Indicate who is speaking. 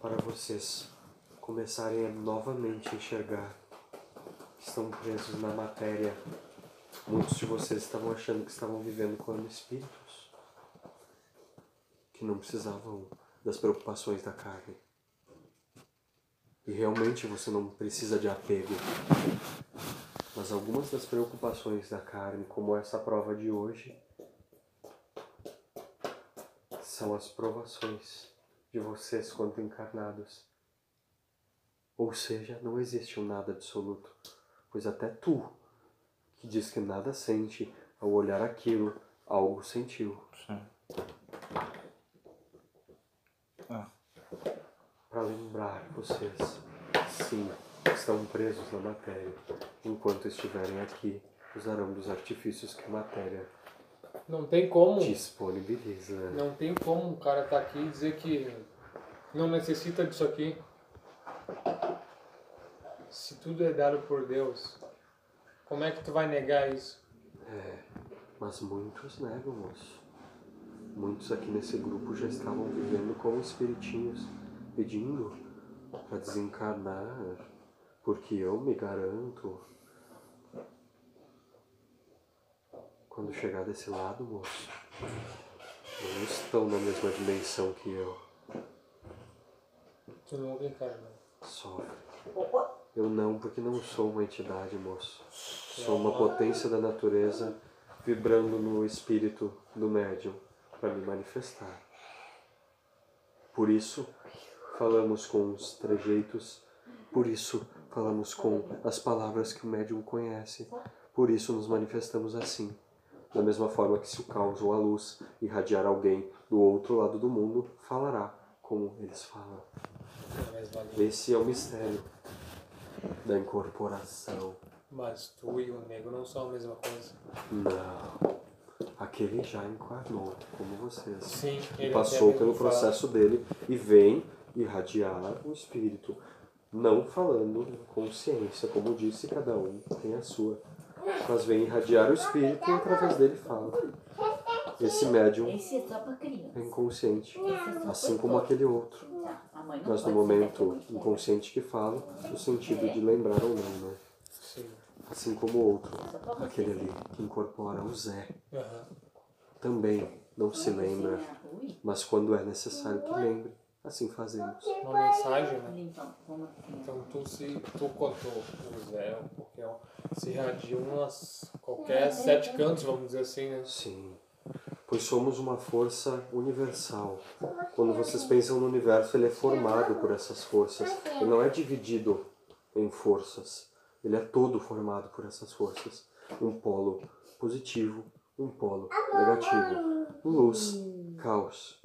Speaker 1: para vocês começarem a novamente enxergar que estão presos na matéria. Muitos de vocês estavam achando que estavam vivendo como espíritos, que não precisavam das preocupações da carne. E realmente você não precisa de apego. Mas algumas das preocupações da carne, como essa prova de hoje, são as provações de vocês quanto encarnados. Ou seja, não existe um nada absoluto, pois até tu, que diz que nada sente, ao olhar aquilo, algo sentiu.
Speaker 2: Sim. Ah.
Speaker 1: Para lembrar vocês, sim, estão presos na matéria. Enquanto estiverem aqui, usarão dos artifícios que a matéria
Speaker 3: Não tem como.
Speaker 1: disponibiliza.
Speaker 3: Não tem como o cara tá aqui e dizer que não necessita disso aqui. Se tudo é dado por Deus, como é que tu vai negar isso?
Speaker 1: É, mas muitos negam, moço. Muitos aqui nesse grupo já estavam vivendo como espiritinhos, pedindo para desencarnar, porque eu me garanto. Quando chegar desse lado, moço, não estão na mesma dimensão que eu.
Speaker 3: Tu não vem, cara.
Speaker 1: Sofre. Eu não, porque não sou uma entidade, moço. Sou uma potência da natureza vibrando no espírito do médium para me manifestar. Por isso, falamos com os trejeitos, por isso, falamos com as palavras que o médium conhece, por isso nos manifestamos assim. Da mesma forma que se o caos ou a luz irradiar alguém do outro lado do mundo, falará como eles falam. Esse é o mistério da incorporação.
Speaker 3: Mas tu e o nego não são a mesma coisa.
Speaker 1: Não. Aquele já encarnou, como vocês.
Speaker 3: Sim,
Speaker 1: E
Speaker 3: ele
Speaker 1: passou
Speaker 3: até
Speaker 1: pelo processo dele e vem irradiar o espírito. Não falando consciência, como disse, cada um tem a sua. Mas vem irradiar o espírito e através dele fala. Esse médium
Speaker 4: é
Speaker 1: é inconsciente,
Speaker 4: é
Speaker 1: assim como aquele outro.
Speaker 4: Tá,
Speaker 1: Mas no momento
Speaker 4: é.
Speaker 1: inconsciente que fala, no sentido de lembrar ou não, né?
Speaker 3: Sim.
Speaker 1: Assim como o outro, aquele ali que incorpora o Zé, também não se lembra,
Speaker 4: é
Speaker 1: mas quando é necessário que lembre, assim fazemos.
Speaker 3: Uma mensagem, né?
Speaker 4: Como assim?
Speaker 3: Então tu se tu contou o Zé, porque ó, se irradia umas qualquer sete cantos, vamos dizer assim, né?
Speaker 1: Sim, pois somos uma força universal. Quando vocês pensam no universo, ele é formado por essas forças. Ele não é dividido em forças. Ele é todo formado por essas forças. Um polo positivo, um polo negativo. Luz, caos